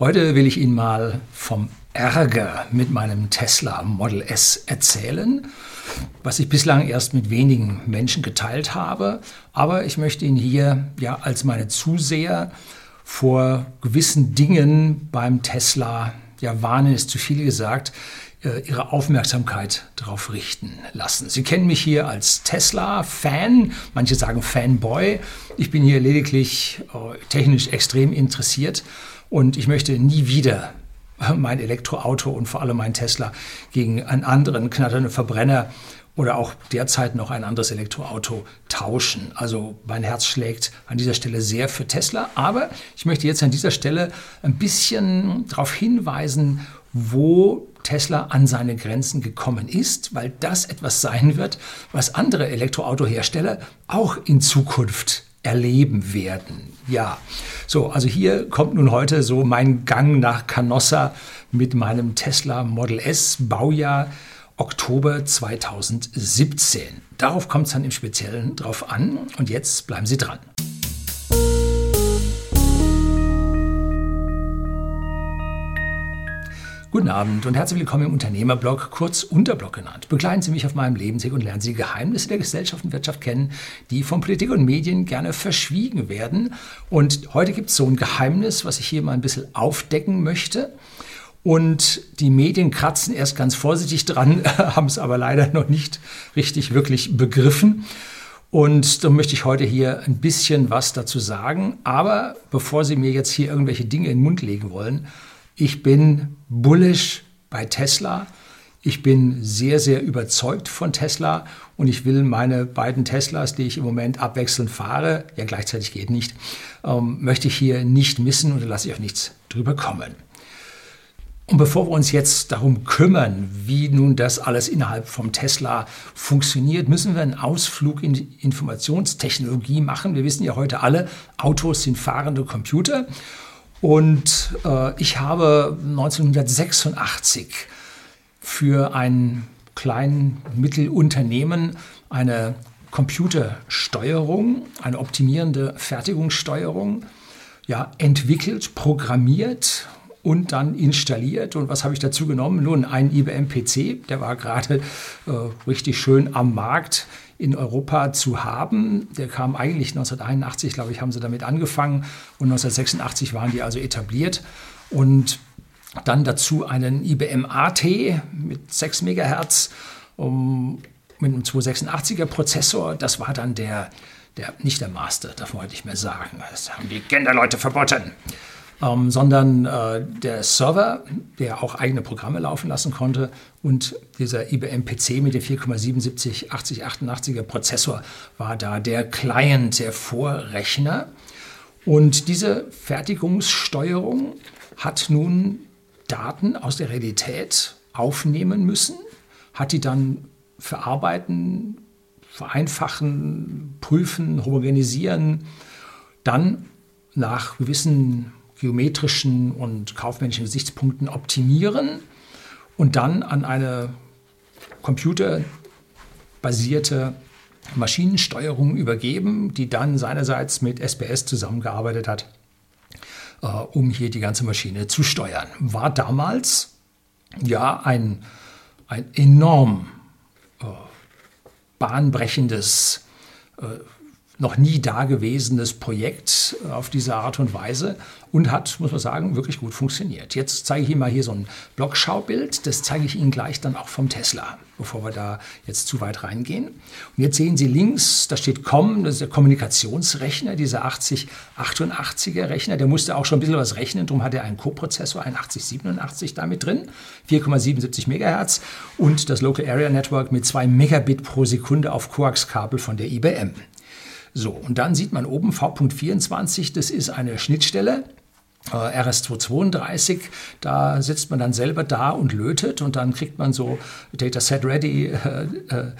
Heute will ich Ihnen mal vom Ärger mit meinem Tesla Model S erzählen, was ich bislang erst mit wenigen Menschen geteilt habe. Aber ich möchte Ihnen hier ja als meine Zuseher vor gewissen Dingen beim Tesla, ja warnen ist zu viel gesagt, äh, ihre Aufmerksamkeit darauf richten lassen. Sie kennen mich hier als Tesla-Fan, manche sagen Fanboy. Ich bin hier lediglich äh, technisch extrem interessiert und ich möchte nie wieder mein Elektroauto und vor allem mein Tesla gegen einen anderen knatternden Verbrenner oder auch derzeit noch ein anderes Elektroauto tauschen. Also mein Herz schlägt an dieser Stelle sehr für Tesla, aber ich möchte jetzt an dieser Stelle ein bisschen darauf hinweisen, wo Tesla an seine Grenzen gekommen ist, weil das etwas sein wird, was andere Elektroautohersteller auch in Zukunft erleben werden. Ja, so, also hier kommt nun heute so mein Gang nach Canossa mit meinem Tesla Model S Baujahr Oktober 2017. Darauf kommt es dann im Speziellen drauf an und jetzt bleiben Sie dran. Guten Abend und herzlich willkommen im Unternehmerblog, kurz Unterblog genannt. Begleiten Sie mich auf meinem Lebensweg und lernen Sie Geheimnisse der Gesellschaft und Wirtschaft kennen, die von Politik und Medien gerne verschwiegen werden. Und heute gibt es so ein Geheimnis, was ich hier mal ein bisschen aufdecken möchte. Und die Medien kratzen erst ganz vorsichtig dran, haben es aber leider noch nicht richtig wirklich begriffen. Und da möchte ich heute hier ein bisschen was dazu sagen. Aber bevor Sie mir jetzt hier irgendwelche Dinge in den Mund legen wollen, ich bin bullish bei Tesla. Ich bin sehr, sehr überzeugt von Tesla und ich will meine beiden Teslas, die ich im Moment abwechselnd fahre, ja gleichzeitig geht nicht, ähm, möchte ich hier nicht missen und da lasse ich auch nichts drüber kommen. Und bevor wir uns jetzt darum kümmern, wie nun das alles innerhalb vom Tesla funktioniert, müssen wir einen Ausflug in die Informationstechnologie machen. Wir wissen ja heute alle, Autos sind fahrende Computer. Und äh, ich habe 1986 für ein kleines Mittelunternehmen eine Computersteuerung, eine optimierende Fertigungssteuerung ja, entwickelt, programmiert und dann installiert. Und was habe ich dazu genommen? Nun, ein IBM-PC, der war gerade äh, richtig schön am Markt in Europa zu haben. Der kam eigentlich 1981, glaube ich, haben sie damit angefangen und 1986 waren die also etabliert. Und dann dazu einen IBM AT mit 6 MHz um, mit einem 286er Prozessor. Das war dann der, der, nicht der Master, man heute nicht mehr sagen. Das haben die Genderleute verboten ähm, sondern äh, der Server, der auch eigene Programme laufen lassen konnte und dieser IBM PC mit dem 4,77 8088er Prozessor war da der Client, der Vorrechner. Und diese Fertigungssteuerung hat nun Daten aus der Realität aufnehmen müssen, hat die dann verarbeiten, vereinfachen, prüfen, homogenisieren, dann nach gewissen geometrischen und kaufmännischen Gesichtspunkten optimieren und dann an eine computerbasierte Maschinensteuerung übergeben, die dann seinerseits mit SPS zusammengearbeitet hat, äh, um hier die ganze Maschine zu steuern. War damals ja ein, ein enorm äh, bahnbrechendes äh, noch nie dagewesenes Projekt auf diese Art und Weise und hat, muss man sagen, wirklich gut funktioniert. Jetzt zeige ich Ihnen mal hier so ein Blockschaubild. Das zeige ich Ihnen gleich dann auch vom Tesla, bevor wir da jetzt zu weit reingehen. Und jetzt sehen Sie links, da steht COM, das ist der Kommunikationsrechner, dieser 8088er Rechner. Der musste auch schon ein bisschen was rechnen, darum hat er einen Co-Prozessor, einen 8087 damit drin, 4,77 MHz und das Local Area Network mit 2 Megabit pro Sekunde auf Coax-Kabel von der IBM. So, und dann sieht man oben V.24, das ist eine Schnittstelle. Äh, RS232, da sitzt man dann selber da und lötet und dann kriegt man so Data Set Ready, äh, äh,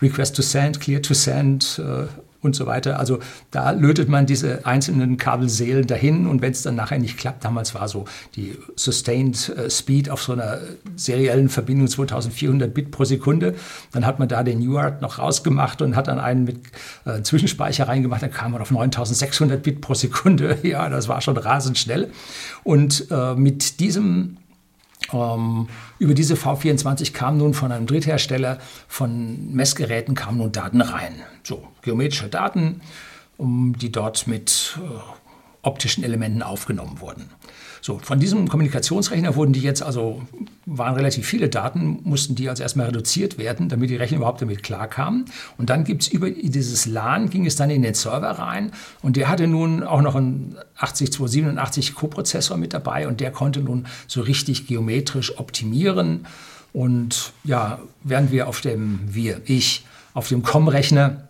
Request to Send, Clear to Send äh, und so weiter. Also da lötet man diese einzelnen Kabelseelen dahin und wenn es dann nachher nicht klappt, damals war so die Sustained äh, Speed auf so einer seriellen Verbindung 2400 Bit pro Sekunde, dann hat man da den UART noch rausgemacht und hat dann einen mit äh, Zwischenspeicher reingemacht, dann kam man auf 9600 Bit pro Sekunde. Ja, das war schon rasend schnell. Und äh, mit diesem ähm, über diese V24 kamen nun von einem Dritthersteller von Messgeräten kamen nun Daten rein. So, geometrische Daten, um, die dort mit äh, optischen Elementen aufgenommen wurden. So, von diesem Kommunikationsrechner wurden die jetzt also, waren relativ viele Daten, mussten die also erstmal reduziert werden, damit die Rechner überhaupt damit klarkamen. Und dann gibt es über dieses LAN, ging es dann in den Server rein und der hatte nun auch noch einen 80287 Coprozessor mit dabei und der konnte nun so richtig geometrisch optimieren. Und ja, während wir auf dem, wir, ich, auf dem COM-Rechner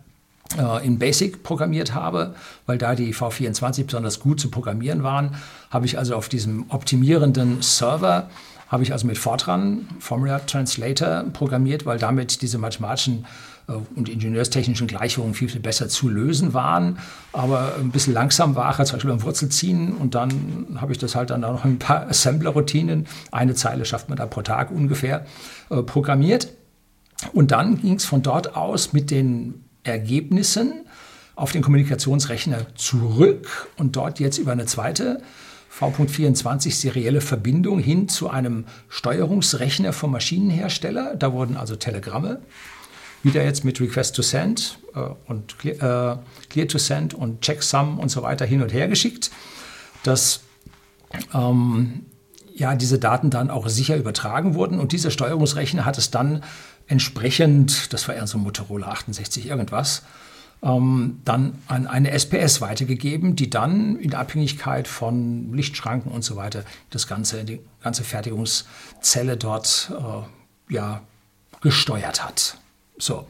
in Basic programmiert habe, weil da die V24 besonders gut zu programmieren waren, habe ich also auf diesem optimierenden Server habe ich also mit Fortran, Formula Translator, programmiert, weil damit diese mathematischen äh, und ingenieurstechnischen Gleichungen viel, viel besser zu lösen waren, aber ein bisschen langsam war, zum Beispiel beim Wurzelziehen. Und dann habe ich das halt dann auch noch ein paar Assembler-Routinen, eine Zeile schafft man da pro Tag ungefähr, äh, programmiert. Und dann ging es von dort aus mit den Ergebnissen auf den Kommunikationsrechner zurück und dort jetzt über eine zweite V.24 serielle Verbindung hin zu einem Steuerungsrechner vom Maschinenhersteller. Da wurden also Telegramme wieder jetzt mit Request to Send äh, und Clear, äh, Clear, to Send und Checksum und so weiter hin und her geschickt, dass ähm, ja, diese Daten dann auch sicher übertragen wurden und dieser Steuerungsrechner hat es dann entsprechend, das war eher so Motorola 68 irgendwas, ähm, dann an eine SPS weitergegeben, die dann in Abhängigkeit von Lichtschranken und so weiter das ganze, die ganze Fertigungszelle dort äh, ja, gesteuert hat. So.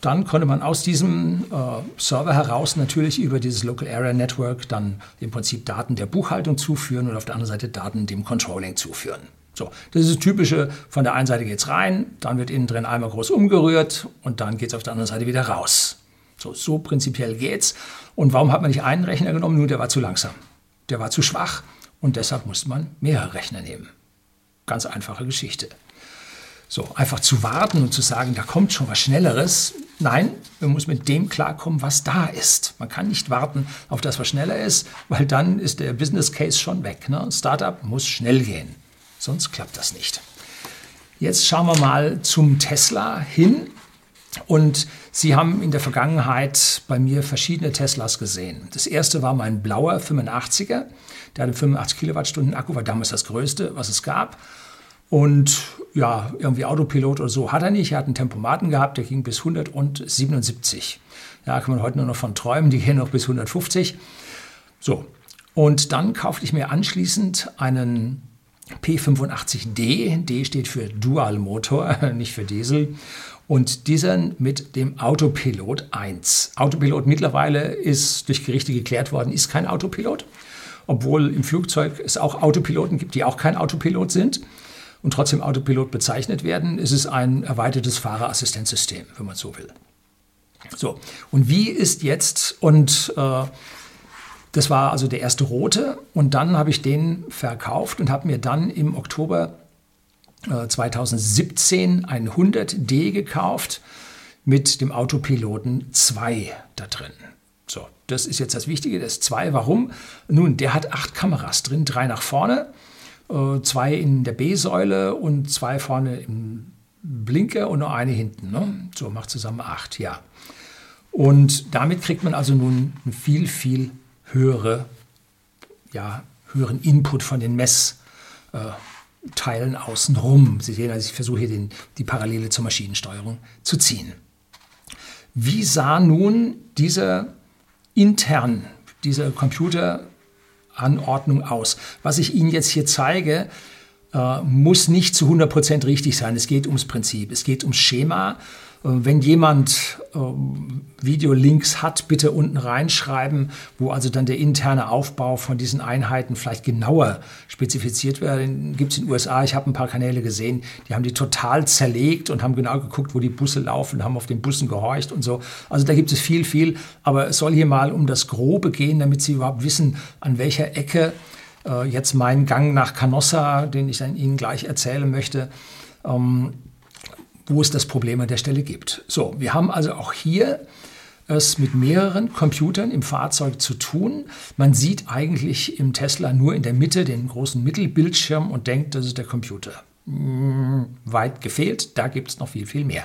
Dann konnte man aus diesem äh, Server heraus natürlich über dieses Local Area Network dann im Prinzip Daten der Buchhaltung zuführen und auf der anderen Seite Daten dem Controlling zuführen. So, das ist das Typische, von der einen Seite geht es rein, dann wird innen drin einmal groß umgerührt und dann geht es auf der anderen Seite wieder raus. So, so prinzipiell geht's. Und warum hat man nicht einen Rechner genommen? Nur der war zu langsam. Der war zu schwach und deshalb musste man mehrere Rechner nehmen. Ganz einfache Geschichte. So, einfach zu warten und zu sagen, da kommt schon was Schnelleres. Nein, man muss mit dem klarkommen, was da ist. Man kann nicht warten auf das, was schneller ist, weil dann ist der Business Case schon weg. Ne? Startup muss schnell gehen. Sonst klappt das nicht. Jetzt schauen wir mal zum Tesla hin. Und Sie haben in der Vergangenheit bei mir verschiedene Teslas gesehen. Das erste war mein blauer 85er. Der hatte 85 Kilowattstunden Akku, war damals das größte, was es gab. Und ja, irgendwie Autopilot oder so hat er nicht. Er hat einen Tempomaten gehabt, der ging bis 177. Ja, kann man heute nur noch von träumen, die gehen noch bis 150. So, und dann kaufte ich mir anschließend einen P85D, D steht für Dual Motor, nicht für Diesel. Und diesen mit dem Autopilot 1. Autopilot mittlerweile ist durch Gerichte geklärt worden, ist kein Autopilot, obwohl im Flugzeug es auch Autopiloten gibt, die auch kein Autopilot sind und trotzdem Autopilot bezeichnet werden. Es ist ein erweitertes Fahrerassistenzsystem, wenn man so will. So, und wie ist jetzt, und äh, das war also der erste rote und dann habe ich den verkauft und habe mir dann im Oktober äh, 2017 ein 100D gekauft mit dem Autopiloten 2 da drin. So, das ist jetzt das Wichtige, das 2. Warum? Nun, der hat acht Kameras drin, drei nach vorne, äh, zwei in der B-Säule und zwei vorne im Blinker und nur eine hinten. Ne? So macht zusammen acht, ja. Und damit kriegt man also nun viel, viel höhere, ja, höheren Input von den Messteilen außenrum. Sie sehen, also ich versuche hier den, die Parallele zur Maschinensteuerung zu ziehen. Wie sah nun diese intern, diese Computeranordnung aus? Was ich Ihnen jetzt hier zeige, äh, muss nicht zu 100% richtig sein. Es geht ums Prinzip, es geht ums Schema. Äh, wenn jemand äh, Videolinks hat, bitte unten reinschreiben, wo also dann der interne Aufbau von diesen Einheiten vielleicht genauer spezifiziert wird. Gibt es in den USA, ich habe ein paar Kanäle gesehen, die haben die total zerlegt und haben genau geguckt, wo die Busse laufen, haben auf den Bussen gehorcht und so. Also da gibt es viel, viel, aber es soll hier mal um das Grobe gehen, damit Sie überhaupt wissen, an welcher Ecke äh, jetzt mein Gang nach Canossa, den ich dann Ihnen gleich erzählen möchte, ähm, wo es das Problem an der Stelle gibt. So, wir haben also auch hier es mit mehreren Computern im Fahrzeug zu tun. Man sieht eigentlich im Tesla nur in der Mitte den großen Mittelbildschirm und denkt, das ist der Computer. Hm, weit gefehlt, da gibt es noch viel, viel mehr.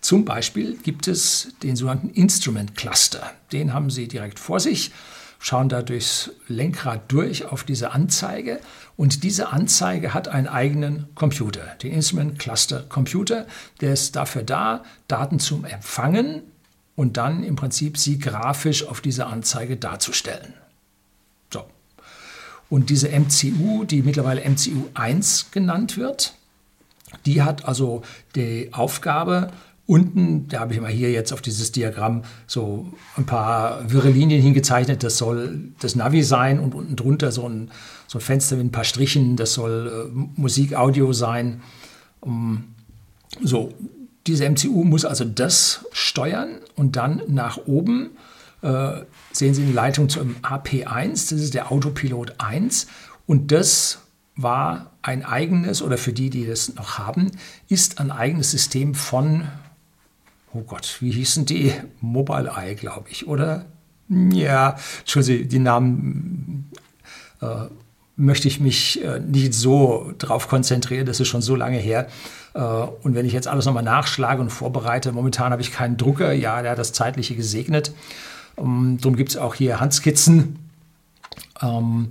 Zum Beispiel gibt es den sogenannten Instrument Cluster. Den haben Sie direkt vor sich schauen da durchs Lenkrad durch auf diese Anzeige und diese Anzeige hat einen eigenen Computer, den Instrument Cluster Computer, der ist dafür da, Daten zum Empfangen und dann im Prinzip sie grafisch auf diese Anzeige darzustellen. So. Und diese MCU, die mittlerweile MCU 1 genannt wird, die hat also die Aufgabe, Unten, da habe ich mal hier jetzt auf dieses Diagramm so ein paar wirre Linien hingezeichnet. Das soll das Navi sein und unten drunter so ein, so ein Fenster mit ein paar Strichen. Das soll äh, Musik, Audio sein. Um, so, diese MCU muss also das steuern und dann nach oben äh, sehen Sie eine Leitung zum AP1. Das ist der Autopilot 1 und das war ein eigenes, oder für die, die das noch haben, ist ein eigenes System von oh Gott, wie hießen die? Mobile Eye, glaube ich, oder? Ja, Entschuldigung, die Namen äh, möchte ich mich äh, nicht so drauf konzentrieren, das ist schon so lange her. Äh, und wenn ich jetzt alles nochmal nachschlage und vorbereite, momentan habe ich keinen Drucker, ja, der hat das Zeitliche gesegnet. Um, darum gibt es auch hier Handskizzen. Ähm,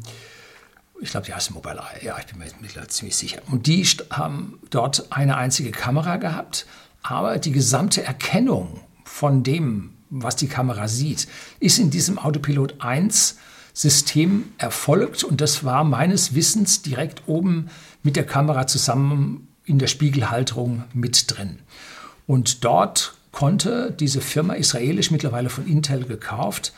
ich glaube, die heißt Mobile Eye, ja, ich bin mir mittlerweile ziemlich sicher. Und die haben dort eine einzige Kamera gehabt aber die gesamte Erkennung von dem, was die Kamera sieht, ist in diesem Autopilot 1 System erfolgt und das war meines Wissens direkt oben mit der Kamera zusammen in der Spiegelhalterung mit drin. Und dort konnte diese Firma israelisch mittlerweile von Intel gekauft,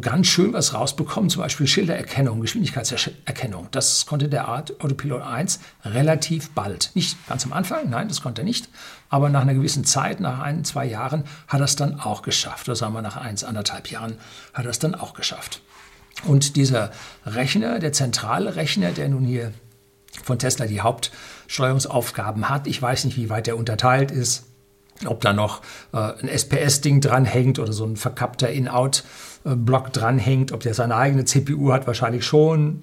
ganz schön was rausbekommen, zum Beispiel Schildererkennung, Geschwindigkeitserkennung. Das konnte der Autopilot 1 relativ bald. Nicht ganz am Anfang, nein, das konnte er nicht, aber nach einer gewissen Zeit, nach ein, zwei Jahren, hat er es dann auch geschafft. Oder sagen wir nach eins, anderthalb Jahren hat er es dann auch geschafft. Und dieser Rechner, der zentrale Rechner, der nun hier von Tesla die Hauptsteuerungsaufgaben hat, ich weiß nicht, wie weit der unterteilt ist, ob da noch äh, ein SPS-Ding dranhängt oder so ein verkappter In-Out-Block dranhängt, ob der seine eigene CPU hat, wahrscheinlich schon.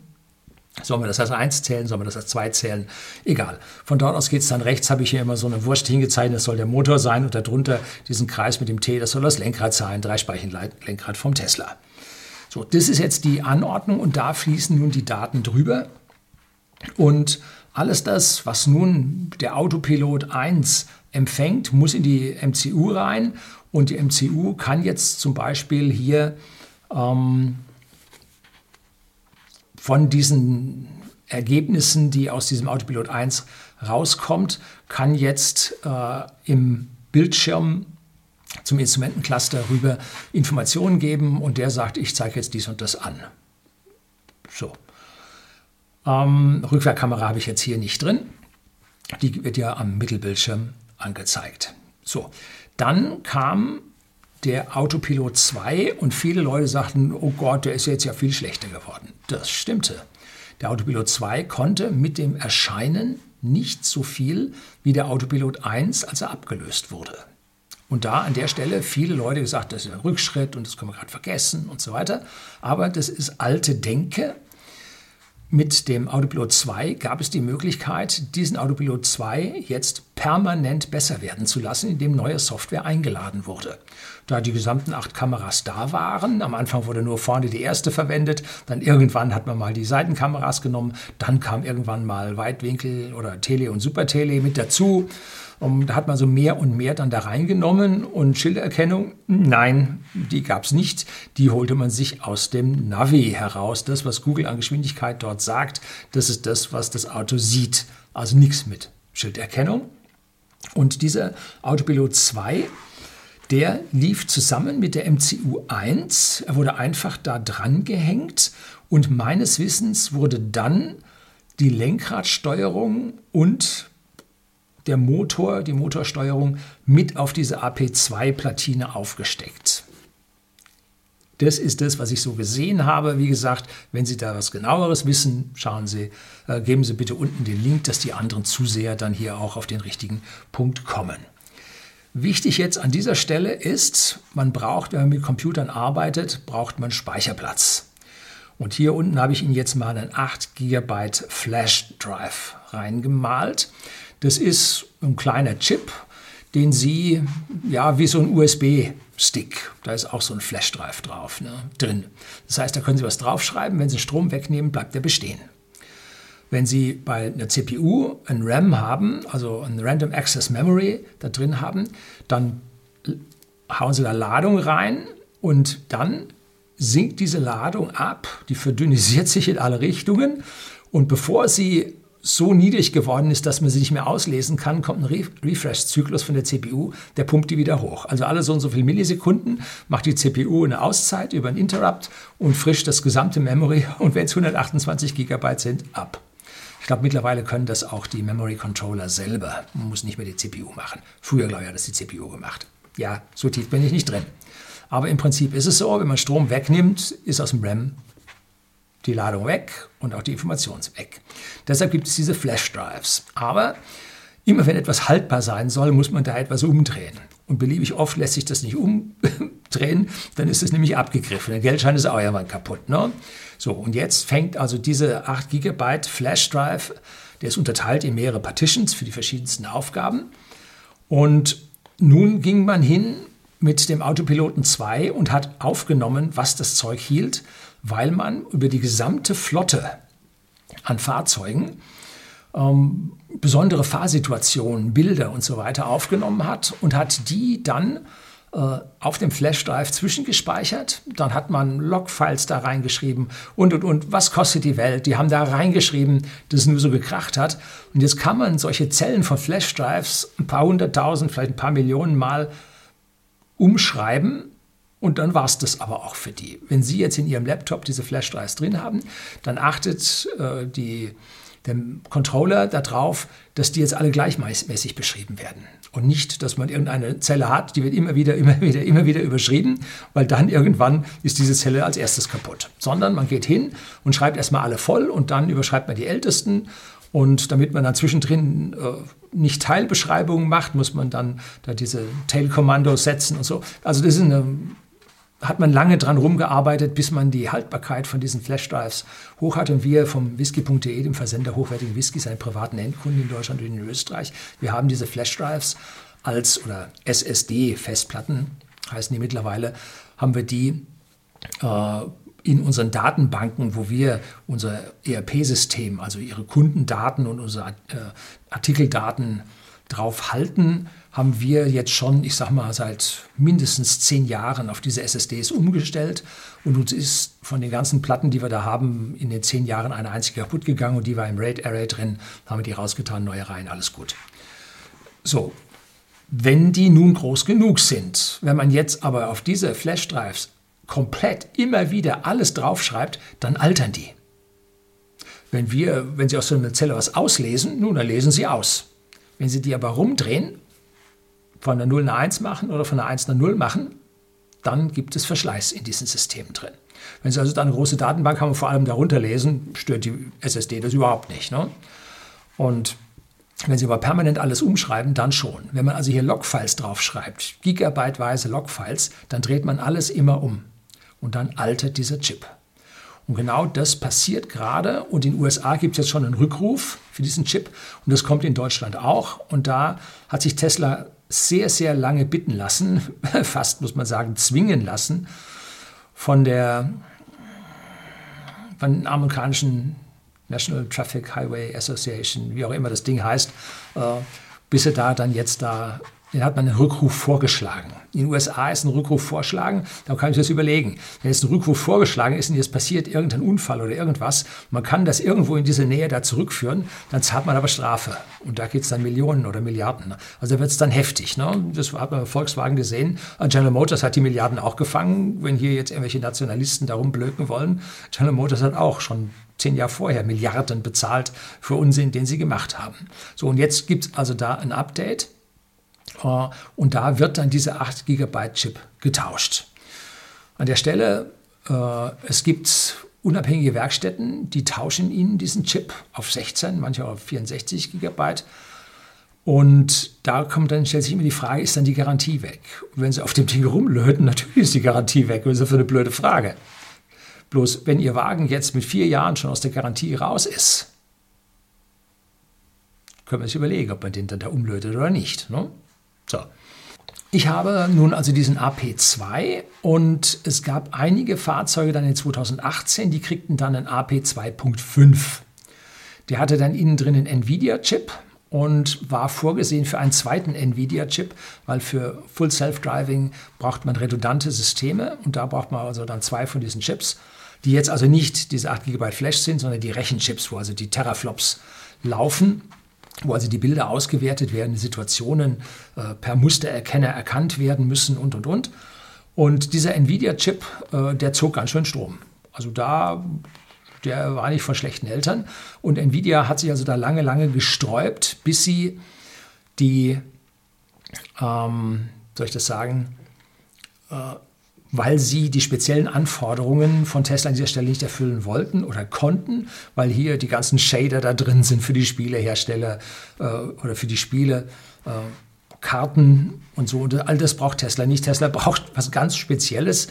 Sollen wir das als 1 zählen, sollen wir das als 2 zählen? Egal. Von dort aus geht es dann rechts, habe ich hier immer so eine Wurst hingezeichnet, das soll der Motor sein und darunter diesen Kreis mit dem T, das soll das Lenkrad sein, Dreispeichenlenkrad vom Tesla. So, das ist jetzt die Anordnung und da fließen nun die Daten drüber. Und alles das, was nun der Autopilot 1 empfängt, muss in die MCU rein und die MCU kann jetzt zum Beispiel hier ähm, von diesen Ergebnissen, die aus diesem Autopilot 1 rauskommt, kann jetzt äh, im Bildschirm zum Instrumentencluster rüber Informationen geben und der sagt, ich zeige jetzt dies und das an. So. Ähm, Rückwärtskamera habe ich jetzt hier nicht drin. Die wird ja am Mittelbildschirm angezeigt. So, dann kam der Autopilot 2 und viele Leute sagten, oh Gott, der ist jetzt ja viel schlechter geworden. Das stimmte. Der Autopilot 2 konnte mit dem Erscheinen nicht so viel wie der Autopilot 1, als er abgelöst wurde. Und da an der Stelle viele Leute gesagt, das ist ein Rückschritt und das können wir gerade vergessen und so weiter. Aber das ist alte Denke mit dem Autopilot 2 gab es die Möglichkeit, diesen Autopilot 2 jetzt permanent besser werden zu lassen, indem neue Software eingeladen wurde. Da die gesamten acht Kameras da waren, am Anfang wurde nur vorne die erste verwendet, dann irgendwann hat man mal die Seitenkameras genommen, dann kam irgendwann mal Weitwinkel oder Tele und Supertele mit dazu. Und da hat man so mehr und mehr dann da reingenommen und Schildererkennung, nein, die gab es nicht. Die holte man sich aus dem Navi heraus. Das, was Google an Geschwindigkeit dort dort sagt, das ist das, was das Auto sieht. Also nichts mit Schilderkennung. Und dieser Autopilot 2, der lief zusammen mit der MCU 1. Er wurde einfach da dran gehängt und meines Wissens wurde dann die Lenkradsteuerung und der Motor, die Motorsteuerung mit auf diese AP2-Platine aufgesteckt. Das ist das, was ich so gesehen habe. Wie gesagt, wenn Sie da was genaueres wissen, schauen Sie, äh, geben Sie bitte unten den Link, dass die anderen Zuseher dann hier auch auf den richtigen Punkt kommen. Wichtig jetzt an dieser Stelle ist, man braucht, wenn man mit Computern arbeitet, braucht man Speicherplatz. Und hier unten habe ich Ihnen jetzt mal einen 8 GB Flash Drive reingemalt. Das ist ein kleiner Chip, den Sie, ja, wie so ein USB-Stick, da ist auch so ein Flash-Drive drauf, ne, drin. Das heißt, da können Sie was draufschreiben, wenn Sie Strom wegnehmen, bleibt der bestehen. Wenn Sie bei einer CPU ein RAM haben, also ein Random Access Memory da drin haben, dann hauen Sie da Ladung rein und dann sinkt diese Ladung ab, die verdünnisiert sich in alle Richtungen und bevor Sie so niedrig geworden ist, dass man sie nicht mehr auslesen kann, kommt ein Refresh-Zyklus von der CPU, der pumpt die wieder hoch. Also alle so und so viele Millisekunden macht die CPU eine Auszeit über einen Interrupt und frischt das gesamte Memory und wenn es 128 GB sind, ab. Ich glaube, mittlerweile können das auch die Memory Controller selber. Man muss nicht mehr die CPU machen. Früher, glaube ich, hat das die CPU gemacht. Ja, so tief bin ich nicht drin. Aber im Prinzip ist es so, wenn man Strom wegnimmt, ist aus dem RAM die Ladung weg und auch die Information weg. Deshalb gibt es diese Flash Drives. Aber immer wenn etwas haltbar sein soll, muss man da etwas umdrehen. Und beliebig oft lässt sich das nicht umdrehen, dann ist es nämlich abgegriffen. Der Geldschein ist auch irgendwann kaputt. Ne? So, und jetzt fängt also diese 8 GB Flash Drive, der ist unterteilt in mehrere Partitions für die verschiedensten Aufgaben. Und nun ging man hin mit dem Autopiloten 2 und hat aufgenommen, was das Zeug hielt weil man über die gesamte Flotte an Fahrzeugen ähm, besondere Fahrsituationen, Bilder und so weiter aufgenommen hat und hat die dann äh, auf dem Flashdrive zwischengespeichert. Dann hat man Logfiles da reingeschrieben und und und, was kostet die Welt? Die haben da reingeschrieben, dass es nur so gekracht hat. Und jetzt kann man solche Zellen von Flashdrives ein paar hunderttausend, vielleicht ein paar Millionen Mal umschreiben und dann war es das aber auch für die. Wenn Sie jetzt in Ihrem Laptop diese Flash-Drives drin haben, dann achtet äh, die, der Controller darauf, dass die jetzt alle gleichmäßig beschrieben werden. Und nicht, dass man irgendeine Zelle hat, die wird immer wieder, immer wieder, immer wieder überschrieben, weil dann irgendwann ist diese Zelle als erstes kaputt. Sondern man geht hin und schreibt erstmal alle voll und dann überschreibt man die ältesten und damit man dann zwischendrin äh, nicht Teilbeschreibungen macht, muss man dann da diese Tail-Kommandos setzen und so. Also das ist eine hat man lange dran rumgearbeitet, bis man die Haltbarkeit von diesen Flashdrives hoch hat. Und wir vom whisky.de, dem Versender hochwertigen Whiskys, einen privaten Endkunden in Deutschland und in Österreich, wir haben diese Flashdrives als oder SSD-Festplatten, heißen die mittlerweile, haben wir die äh, in unseren Datenbanken, wo wir unser ERP-System, also ihre Kundendaten und unsere äh, Artikeldaten drauf halten, haben wir jetzt schon, ich sag mal, seit mindestens zehn Jahren auf diese SSDs umgestellt. Und uns ist von den ganzen Platten, die wir da haben, in den zehn Jahren eine einzige kaputt gegangen und die war im RAID Array drin. Haben wir die rausgetan, neue rein, alles gut. So, wenn die nun groß genug sind, wenn man jetzt aber auf diese Flash-Drives komplett immer wieder alles draufschreibt, dann altern die. Wenn wir, wenn Sie aus so einer Zelle was auslesen, nun, dann lesen Sie aus. Wenn Sie die aber rumdrehen von der 0 eine 1 machen oder von der 1 eine 0 machen, dann gibt es Verschleiß in diesen Systemen drin. Wenn Sie also dann eine große Datenbank haben und vor allem darunter lesen, stört die SSD das überhaupt nicht. Ne? Und wenn Sie aber permanent alles umschreiben, dann schon. Wenn man also hier Logfiles draufschreibt, gigabyteweise Logfiles, dann dreht man alles immer um. Und dann altert dieser Chip. Und genau das passiert gerade. Und in den USA gibt es jetzt schon einen Rückruf für diesen Chip. Und das kommt in Deutschland auch. Und da hat sich Tesla sehr, sehr lange bitten lassen, fast muss man sagen, zwingen lassen von der von den amerikanischen National Traffic Highway Association, wie auch immer das Ding heißt, äh, bis sie da dann jetzt da den hat man einen Rückruf vorgeschlagen. In den USA ist ein Rückruf vorschlagen, da kann ich das überlegen. Wenn jetzt ein Rückruf vorgeschlagen ist und jetzt passiert irgendein Unfall oder irgendwas, man kann das irgendwo in diese Nähe da zurückführen, dann zahlt man aber Strafe. Und da geht es dann Millionen oder Milliarden. Also da wird es dann heftig. Ne? Das hat man bei Volkswagen gesehen. General Motors hat die Milliarden auch gefangen. Wenn hier jetzt irgendwelche Nationalisten darum blöken wollen, General Motors hat auch schon zehn Jahre vorher Milliarden bezahlt für Unsinn, den sie gemacht haben. So, und jetzt gibt es also da ein Update äh, und da wird dann dieser 8 GB Chip getauscht. An der Stelle, äh, es gibt unabhängige Werkstätten, die tauschen Ihnen diesen Chip auf 16, manche auf 64 GB. Und da kommt dann, stellt sich immer die Frage, ist dann die Garantie weg? Und wenn Sie auf dem Ding rumlöten, natürlich ist die Garantie weg. Das ist für eine blöde Frage. Bloß, wenn Ihr Wagen jetzt mit vier Jahren schon aus der Garantie raus ist, können wir sich überlegen, ob man den dann da umlötet oder nicht. Ne? So. Ich habe nun also diesen AP2 und es gab einige Fahrzeuge dann in 2018, die kriegten dann einen AP 2.5. Der hatte dann innen drin einen Nvidia-Chip und war vorgesehen für einen zweiten Nvidia-Chip, weil für Full Self-Driving braucht man redundante Systeme und da braucht man also dann zwei von diesen Chips, die jetzt also nicht diese 8 GB Flash sind, sondern die Rechenchips, wo also die Teraflops laufen wo also die Bilder ausgewertet werden, die Situationen äh, per Mustererkenner erkannt werden müssen und, und, und. Und dieser Nvidia-Chip, äh, der zog ganz schön Strom. Also da, der war nicht von schlechten Eltern. Und Nvidia hat sich also da lange, lange gesträubt, bis sie die, ähm, soll ich das sagen, äh, weil sie die speziellen Anforderungen von Tesla an dieser Stelle nicht erfüllen wollten oder konnten, weil hier die ganzen Shader da drin sind für die Spielehersteller äh, oder für die Spiele. Äh, Karten und so. All das braucht Tesla nicht. Tesla braucht was ganz Spezielles.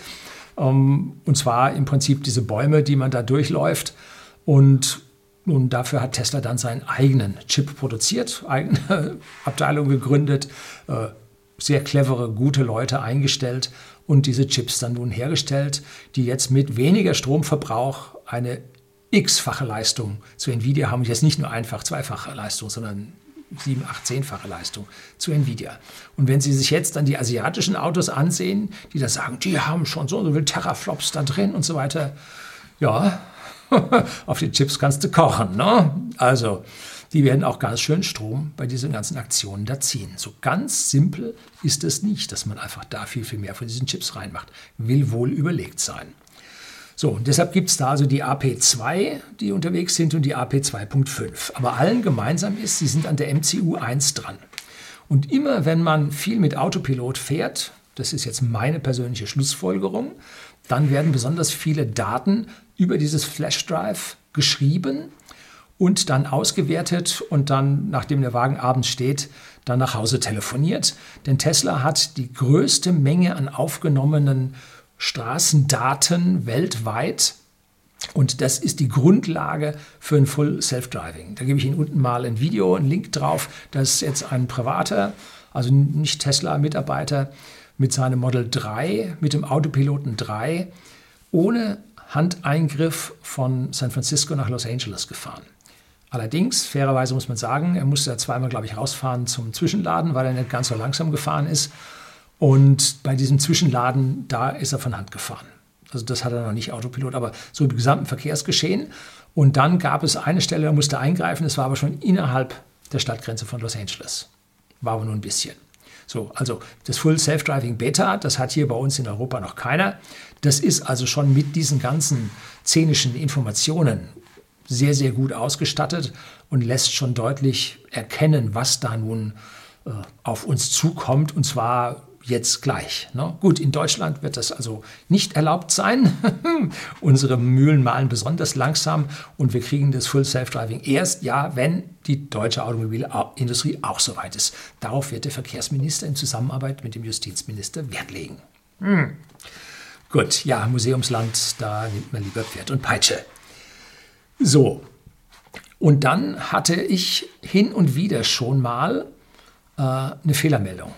Ähm, und zwar im Prinzip diese Bäume, die man da durchläuft. Und nun, dafür hat Tesla dann seinen eigenen Chip produziert, eigene Abteilung gegründet, äh, sehr clevere, gute Leute eingestellt und diese Chips dann nun hergestellt, die jetzt mit weniger Stromverbrauch eine x-fache Leistung zu Nvidia haben. Jetzt nicht nur einfach zweifache Leistung, sondern sieben, acht, zehnfache Leistung zu Nvidia. Und wenn Sie sich jetzt dann die asiatischen Autos ansehen, die da sagen, die haben schon so und so viele Teraflops da drin und so weiter, ja, auf die Chips kannst du kochen. Ne? Also die werden auch ganz schön Strom bei diesen ganzen Aktionen da ziehen. So ganz simpel ist es nicht, dass man einfach da viel, viel mehr von diesen Chips reinmacht. Will wohl überlegt sein. So, und deshalb gibt es da also die AP2, die unterwegs sind, und die AP2.5. Aber allen gemeinsam ist, sie sind an der MCU 1 dran. Und immer wenn man viel mit Autopilot fährt, das ist jetzt meine persönliche Schlussfolgerung, dann werden besonders viele Daten über dieses Flashdrive geschrieben und dann ausgewertet und dann, nachdem der Wagen abends steht, dann nach Hause telefoniert. Denn Tesla hat die größte Menge an aufgenommenen Straßendaten weltweit. Und das ist die Grundlage für ein Full Self-Driving. Da gebe ich Ihnen unten mal ein Video, einen Link drauf. Das ist jetzt ein privater, also nicht Tesla-Mitarbeiter, mit seinem Model 3, mit dem Autopiloten 3, ohne Handeingriff von San Francisco nach Los Angeles gefahren. Allerdings, fairerweise muss man sagen, er musste ja zweimal, glaube ich, rausfahren zum Zwischenladen, weil er nicht ganz so langsam gefahren ist. Und bei diesem Zwischenladen, da ist er von Hand gefahren. Also das hat er noch nicht Autopilot, aber so im gesamten Verkehrsgeschehen. Und dann gab es eine Stelle, da musste eingreifen, das war aber schon innerhalb der Stadtgrenze von Los Angeles. War aber nur ein bisschen. So, also das Full Self-Driving Beta, das hat hier bei uns in Europa noch keiner. Das ist also schon mit diesen ganzen szenischen Informationen sehr, sehr gut ausgestattet und lässt schon deutlich erkennen, was da nun äh, auf uns zukommt und zwar jetzt gleich. Ne? Gut, in Deutschland wird das also nicht erlaubt sein. Unsere Mühlen malen besonders langsam und wir kriegen das Full Self-Driving erst, ja, wenn die deutsche Automobilindustrie auch soweit ist. Darauf wird der Verkehrsminister in Zusammenarbeit mit dem Justizminister Wert legen. Hm. Gut, ja, Museumsland, da nimmt man lieber Pferd und Peitsche. So, und dann hatte ich hin und wieder schon mal äh, eine Fehlermeldung.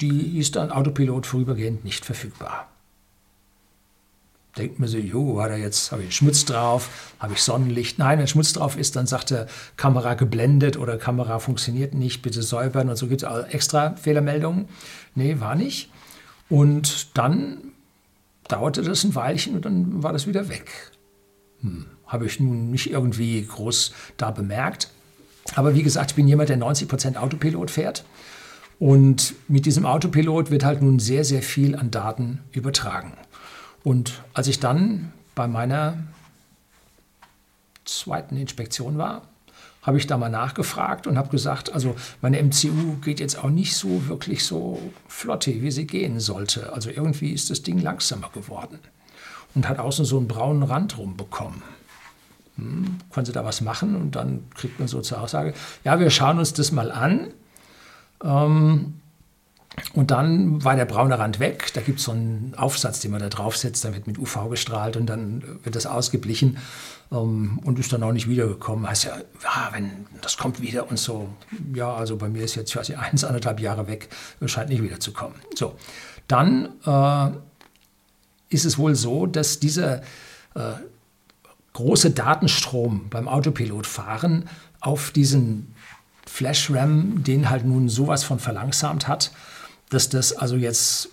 Die ist an Autopilot vorübergehend nicht verfügbar. denkt man sich, jo, hat er jetzt, habe ich Schmutz drauf, habe ich Sonnenlicht? Nein, wenn Schmutz drauf ist, dann sagt er, Kamera geblendet oder Kamera funktioniert nicht, bitte säubern und so gibt es extra Fehlermeldungen. Nee, war nicht. Und dann dauerte das ein Weilchen und dann war das wieder weg. Hm, habe ich nun nicht irgendwie groß da bemerkt. Aber wie gesagt, ich bin jemand, der 90% Autopilot fährt. Und mit diesem Autopilot wird halt nun sehr, sehr viel an Daten übertragen. Und als ich dann bei meiner zweiten Inspektion war, habe ich da mal nachgefragt und habe gesagt, also meine MCU geht jetzt auch nicht so wirklich so flotte, wie sie gehen sollte. Also irgendwie ist das Ding langsamer geworden und hat außen so einen braunen Rand rumbekommen. Hm, konnte da was machen und dann kriegt man so zur Aussage, ja, wir schauen uns das mal an. Ähm, und dann war der braune Rand weg. Da gibt es so einen Aufsatz, den man da draufsetzt, da wird mit UV gestrahlt und dann wird das ausgeblichen ähm, und ist dann auch nicht wiedergekommen. Heißt ja, ja, wenn das kommt wieder und so. Ja, also bei mir ist jetzt, nicht, eins, anderthalb Jahre weg, scheint nicht wiederzukommen. So, dann äh, ist es wohl so, dass dieser äh, große Datenstrom beim Autopilotfahren auf diesen Flash-RAM, den halt nun sowas von verlangsamt hat, dass das also jetzt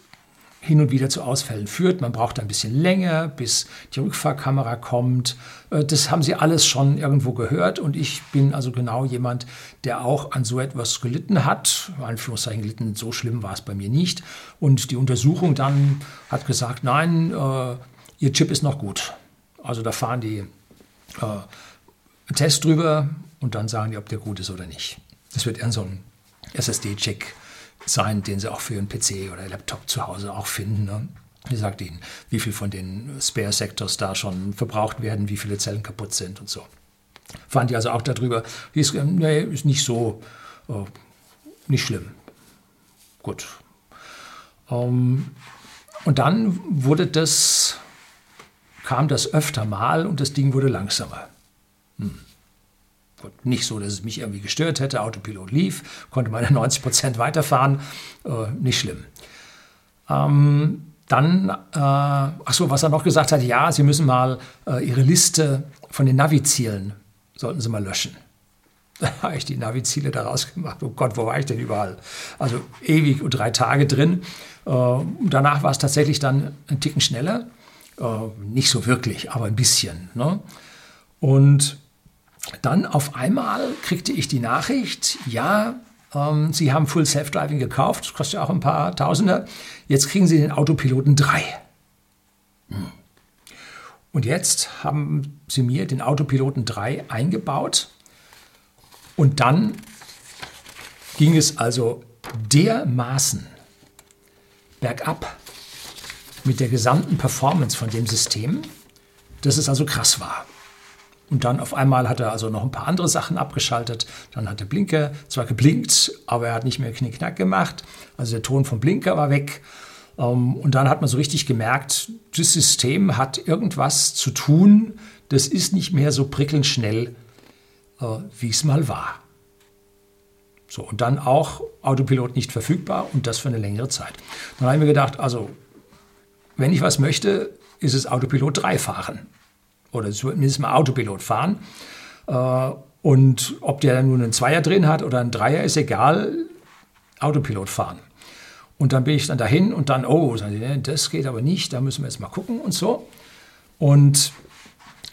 hin und wieder zu Ausfällen führt. Man braucht ein bisschen länger, bis die Rückfahrkamera kommt. Äh, das haben Sie alles schon irgendwo gehört und ich bin also genau jemand, der auch an so etwas gelitten hat. Anführungszeichen gelitten, so schlimm war es bei mir nicht. Und die Untersuchung dann hat gesagt, nein, äh, Ihr Chip ist noch gut. Also da fahren die äh, Test drüber und dann sagen die, ob der gut ist oder nicht. Das wird eher so ein SSD-Check sein, den sie auch für einen PC oder Laptop zu Hause auch finden. Ne? Wie sagt ihnen, wie viel von den Spare-Sectors da schon verbraucht werden, wie viele Zellen kaputt sind und so. Fand ich also auch darüber, ist, nee, ist nicht so, äh, nicht schlimm. Gut. Ähm, und dann wurde das, kam das öfter mal und das Ding wurde langsamer. Hm. Nicht so, dass es mich irgendwie gestört hätte. Autopilot lief, konnte meine 90 Prozent weiterfahren. Äh, nicht schlimm. Ähm, dann, äh, ach so, was er noch gesagt hat, ja, Sie müssen mal äh, Ihre Liste von den Navi-Zielen, sollten Sie mal löschen. Da habe ich die Navi-Ziele da rausgemacht. Oh Gott, wo war ich denn überall? Also ewig und drei Tage drin. Äh, danach war es tatsächlich dann ein Ticken schneller. Äh, nicht so wirklich, aber ein bisschen. Ne? Und dann auf einmal kriegte ich die Nachricht, ja, ähm, Sie haben Full Self-Driving gekauft, das kostet ja auch ein paar Tausende, jetzt kriegen Sie den Autopiloten 3. Hm. Und jetzt haben Sie mir den Autopiloten 3 eingebaut und dann ging es also dermaßen bergab mit der gesamten Performance von dem System, dass es also krass war. Und dann auf einmal hat er also noch ein paar andere Sachen abgeschaltet. Dann hat der Blinker zwar geblinkt, aber er hat nicht mehr Knickknack gemacht. Also der Ton vom Blinker war weg. Ähm, und dann hat man so richtig gemerkt, das System hat irgendwas zu tun. Das ist nicht mehr so prickelnd schnell, äh, wie es mal war. So, und dann auch Autopilot nicht verfügbar und das für eine längere Zeit. Dann habe ich mir gedacht, also, wenn ich was möchte, ist es Autopilot 3 fahren oder zumindest mal Autopilot fahren. Äh, und ob der nun einen Zweier drin hat oder einen Dreier, ist egal. Autopilot fahren. Und dann bin ich dann dahin und dann, oh, das geht aber nicht, da müssen wir jetzt mal gucken und so. Und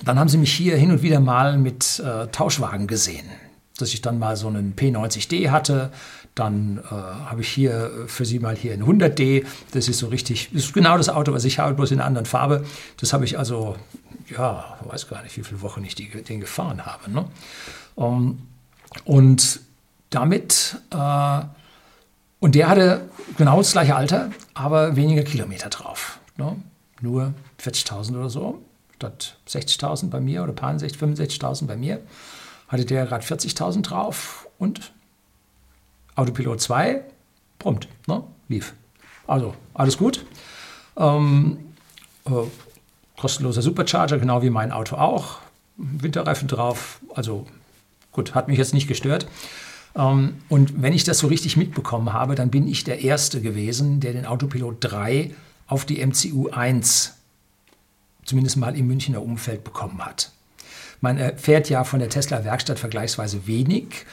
dann haben sie mich hier hin und wieder mal mit äh, Tauschwagen gesehen. Dass ich dann mal so einen P90D hatte, dann äh, habe ich hier für Sie mal hier ein 100D. Das ist so richtig, das ist genau das Auto, was ich habe, bloß in einer anderen Farbe. Das habe ich also ja, weiß gar nicht, wie viele Wochen ich die, den gefahren habe. Ne? Um, ähm, und damit, äh, und der hatte genau das gleiche Alter, aber weniger Kilometer drauf. Ne? Nur 40.000 oder so, statt 60.000 bei mir oder 65.000 bei mir, hatte der gerade 40.000 drauf und Autopilot 2, prompt, ne? lief. Also alles gut. Ähm, äh, kostenloser Supercharger, genau wie mein Auto auch. Winterreifen drauf, also gut, hat mich jetzt nicht gestört. Ähm, und wenn ich das so richtig mitbekommen habe, dann bin ich der Erste gewesen, der den Autopilot 3 auf die MCU 1 zumindest mal im Münchner Umfeld bekommen hat. Man erfährt ja von der Tesla-Werkstatt vergleichsweise wenig.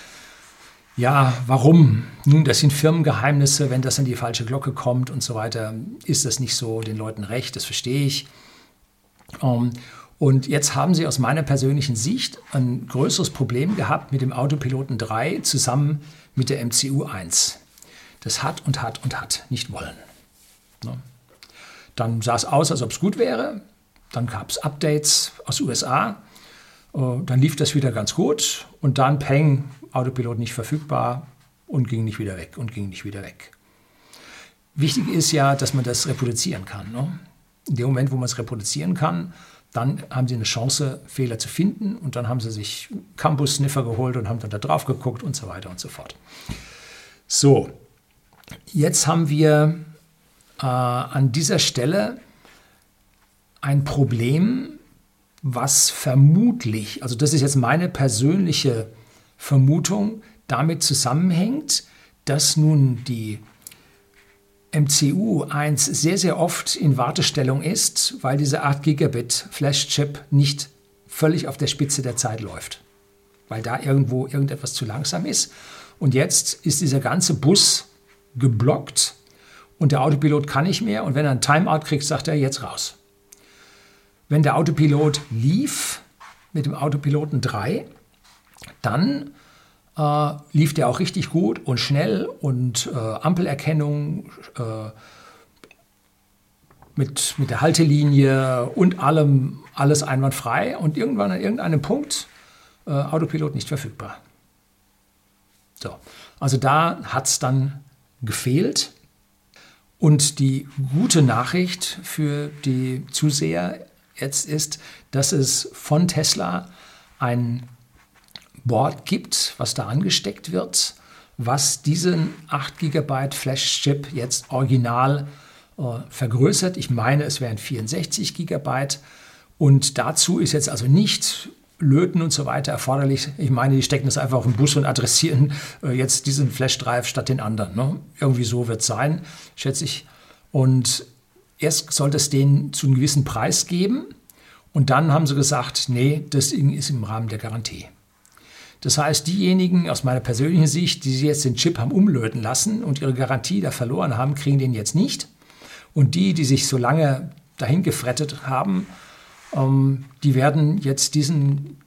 Ja, warum? Nun, das sind Firmengeheimnisse. Wenn das an die falsche Glocke kommt und so weiter, ist das nicht so den Leuten recht. Das verstehe ich. Ähm, und jetzt haben sie aus meiner persönlichen Sicht ein größeres Problem gehabt mit dem Autopiloten 3 zusammen mit der MCU 1. Das hat und hat und hat nicht wollen. Ne? Dann sah es aus, als ob es gut wäre. Dann gab es Updates aus USA. Äh, dann lief das wieder ganz gut. Und dann Peng, Autopilot nicht verfügbar und ging nicht wieder weg und ging nicht wieder weg. Wichtig ist ja, dass man das reproduzieren kann. Ne? In dem Moment, wo man es reproduzieren kann, dann haben sie eine Chance, Fehler zu finden und dann haben sie sich Campus-Sniffer geholt und haben dann da drauf geguckt und so weiter und so fort. So, jetzt haben wir äh, an dieser Stelle ein Problem, was vermutlich, also das ist jetzt meine persönliche Vermutung, damit zusammenhängt, dass nun die MCU 1 sehr, sehr oft in Wartestellung ist, weil dieser 8 Gigabit Flash-Chip nicht völlig auf der Spitze der Zeit läuft, weil da irgendwo irgendetwas zu langsam ist. Und jetzt ist dieser ganze Bus geblockt und der Autopilot kann nicht mehr und wenn er ein Timeout kriegt, sagt er jetzt raus. Wenn der Autopilot lief mit dem Autopiloten 3, dann äh, lief der auch richtig gut und schnell und äh, Ampelerkennung äh, mit, mit der Haltelinie und allem, alles einwandfrei und irgendwann an irgendeinem Punkt äh, Autopilot nicht verfügbar. So, also da hat es dann gefehlt. Und die gute Nachricht für die Zuseher jetzt ist, dass es von Tesla ein Board gibt, was da angesteckt wird, was diesen 8 GB Flash-Chip jetzt original äh, vergrößert. Ich meine, es wären 64 GB. Und dazu ist jetzt also nicht Löten und so weiter erforderlich. Ich meine, die stecken das einfach auf den Bus und adressieren äh, jetzt diesen Flash-Drive statt den anderen. Ne? Irgendwie so wird es sein, schätze ich. Und erst sollte es den zu einem gewissen Preis geben. Und dann haben sie gesagt, nee, das ist im Rahmen der Garantie. Das heißt, diejenigen aus meiner persönlichen Sicht, die jetzt den Chip haben umlöten lassen und ihre Garantie da verloren haben, kriegen den jetzt nicht. Und die, die sich so lange dahin gefrettet haben, ähm, die werden jetzt diesen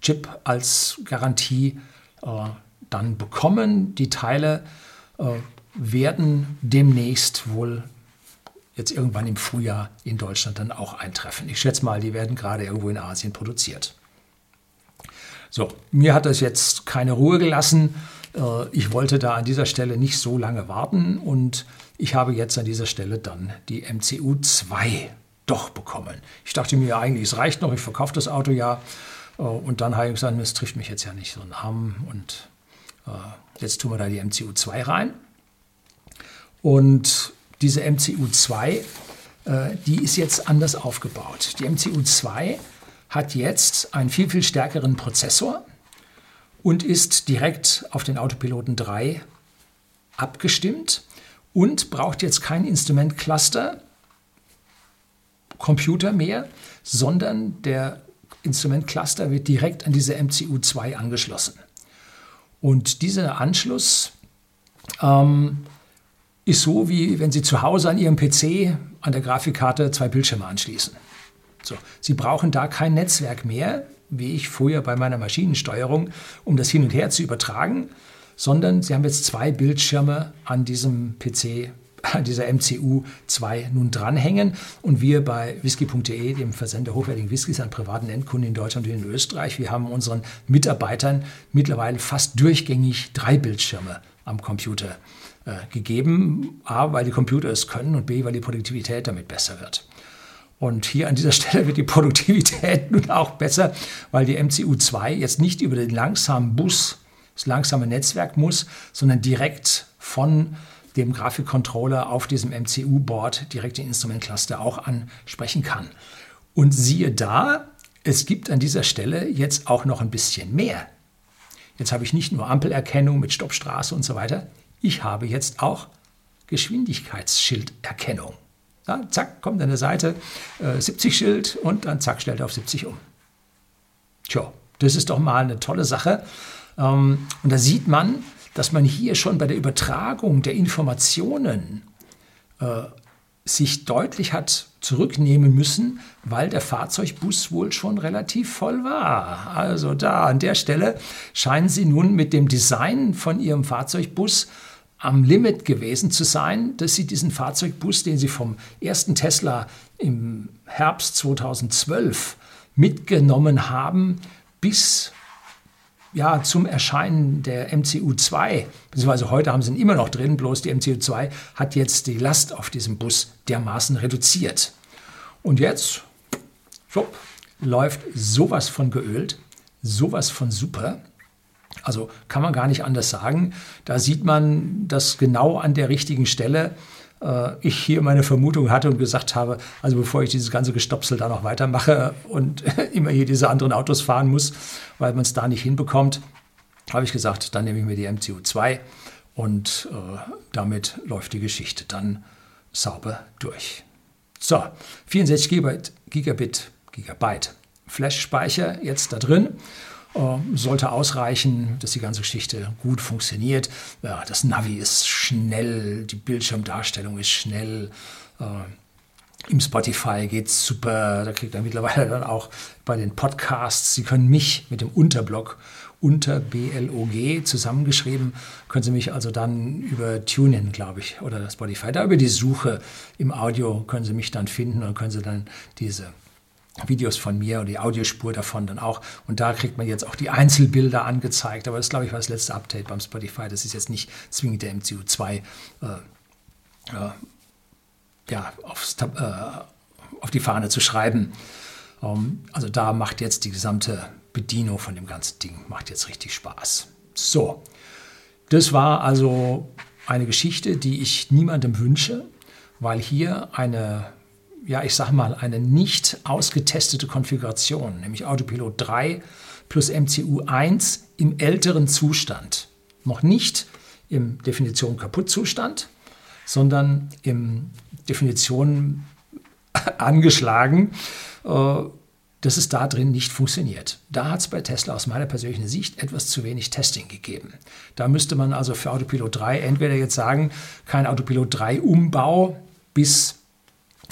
Chip als Garantie äh, dann bekommen. Die Teile äh, werden demnächst wohl jetzt irgendwann im Frühjahr in Deutschland dann auch eintreffen. Ich schätze mal, die werden gerade irgendwo in Asien produziert. So, mir hat das jetzt keine Ruhe gelassen. Äh, ich wollte da an dieser Stelle nicht so lange warten und ich habe jetzt an dieser Stelle dann die MCU 2 doch bekommen. Ich dachte mir eigentlich, es reicht noch, ich verkaufe das Auto ja. Äh, und dann habe ich gesagt, es trifft mich jetzt ja nicht so ein Arm und äh, jetzt tun wir da die MCU 2 rein. Und diese MCU 2, die ist jetzt anders aufgebaut. Die MCU 2 hat jetzt einen viel, viel stärkeren Prozessor und ist direkt auf den Autopiloten 3 abgestimmt und braucht jetzt kein Instrumentcluster Computer mehr, sondern der Instrumentcluster wird direkt an diese MCU2 angeschlossen. Und dieser Anschluss ähm, ist so, wie wenn Sie zu Hause an Ihrem PC an der Grafikkarte zwei Bildschirme anschließen. So, Sie brauchen da kein Netzwerk mehr, wie ich früher bei meiner Maschinensteuerung, um das hin und her zu übertragen, sondern Sie haben jetzt zwei Bildschirme an diesem PC, an dieser MCU 2 nun dranhängen. Und wir bei whisky.de, dem Versender hochwertigen Whiskys an privaten Endkunden in Deutschland und in Österreich, wir haben unseren Mitarbeitern mittlerweile fast durchgängig drei Bildschirme am Computer äh, gegeben. A, weil die Computer es können und B, weil die Produktivität damit besser wird. Und hier an dieser Stelle wird die Produktivität nun auch besser, weil die MCU2 jetzt nicht über den langsamen Bus, das langsame Netzwerk muss, sondern direkt von dem Grafikcontroller auf diesem MCU-Board direkt den Instrumentcluster auch ansprechen kann. Und siehe da, es gibt an dieser Stelle jetzt auch noch ein bisschen mehr. Jetzt habe ich nicht nur Ampelerkennung mit Stoppstraße und so weiter, ich habe jetzt auch Geschwindigkeitsschilderkennung. Ja, zack, kommt an der Seite äh, 70 Schild und dann zack, stellt er auf 70 um. Tja, das ist doch mal eine tolle Sache. Ähm, und da sieht man, dass man hier schon bei der Übertragung der Informationen äh, sich deutlich hat zurücknehmen müssen, weil der Fahrzeugbus wohl schon relativ voll war. Also da an der Stelle scheinen Sie nun mit dem Design von Ihrem Fahrzeugbus am Limit gewesen zu sein, dass Sie diesen Fahrzeugbus, den Sie vom ersten Tesla im Herbst 2012 mitgenommen haben, bis ja, zum Erscheinen der MCU2, beziehungsweise heute haben sie ihn immer noch drin, bloß die MCU2 hat jetzt die Last auf diesem Bus dermaßen reduziert. Und jetzt, schwupp, läuft sowas von geölt, sowas von super. Also kann man gar nicht anders sagen. Da sieht man, dass genau an der richtigen Stelle äh, ich hier meine Vermutung hatte und gesagt habe, also bevor ich dieses ganze Gestopsel da noch weitermache und immer hier diese anderen Autos fahren muss, weil man es da nicht hinbekommt, habe ich gesagt, dann nehme ich mir die MCU2 und äh, damit läuft die Geschichte dann sauber durch. So, 64 Gigabit, Gigabyte Flash-Speicher jetzt da drin. Äh, sollte ausreichen, dass die ganze Geschichte gut funktioniert. Ja, das Navi ist schnell, die Bildschirmdarstellung ist schnell. Äh, Im Spotify geht es super. Da kriegt er mittlerweile dann auch bei den Podcasts, Sie können mich mit dem Unterblock unter BLOG zusammengeschrieben, können Sie mich also dann über TuneIn, glaube ich, oder Spotify, da über die Suche im Audio können Sie mich dann finden und können Sie dann diese Videos von mir und die Audiospur davon dann auch. Und da kriegt man jetzt auch die Einzelbilder angezeigt. Aber das, glaube ich, war das letzte Update beim Spotify. Das ist jetzt nicht zwingend der MCU2 äh, äh, ja, aufs, äh, auf die Fahne zu schreiben. Um, also da macht jetzt die gesamte Bedienung von dem ganzen Ding, macht jetzt richtig Spaß. So, das war also eine Geschichte, die ich niemandem wünsche, weil hier eine ja, ich sage mal, eine nicht ausgetestete Konfiguration, nämlich Autopilot 3 plus MCU 1 im älteren Zustand. Noch nicht im Definition Kaputtzustand, sondern im Definition angeschlagen, äh, dass es da drin nicht funktioniert. Da hat es bei Tesla aus meiner persönlichen Sicht etwas zu wenig Testing gegeben. Da müsste man also für Autopilot 3 entweder jetzt sagen, kein Autopilot 3 Umbau bis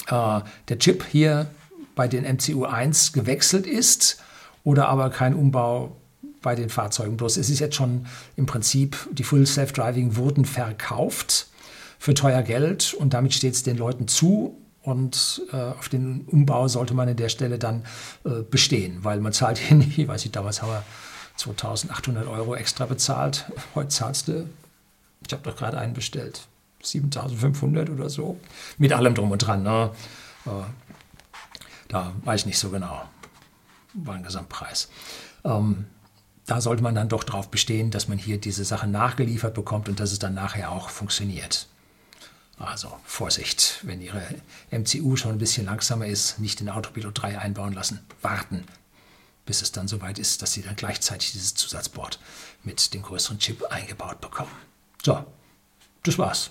äh, der Chip hier bei den MCU1 gewechselt ist oder aber kein Umbau bei den Fahrzeugen. Bloß es ist jetzt schon im Prinzip, die Full Self-Driving wurden verkauft für teuer Geld und damit steht es den Leuten zu. Und äh, auf den Umbau sollte man an der Stelle dann äh, bestehen, weil man zahlt hier nicht, ich weiß nicht, damals haben wir 2800 Euro extra bezahlt. Heute zahlst du, ich habe doch gerade einen bestellt, 7500 oder so. Mit allem drum und dran. Ne? Äh, da weiß ich nicht so genau. War ein Gesamtpreis. Ähm, da sollte man dann doch darauf bestehen, dass man hier diese Sachen nachgeliefert bekommt und dass es dann nachher auch funktioniert. Also Vorsicht, wenn Ihre MCU schon ein bisschen langsamer ist, nicht in Autopilot 3 einbauen lassen. Warten, bis es dann soweit ist, dass Sie dann gleichzeitig dieses Zusatzboard mit dem größeren Chip eingebaut bekommen. So, das war's.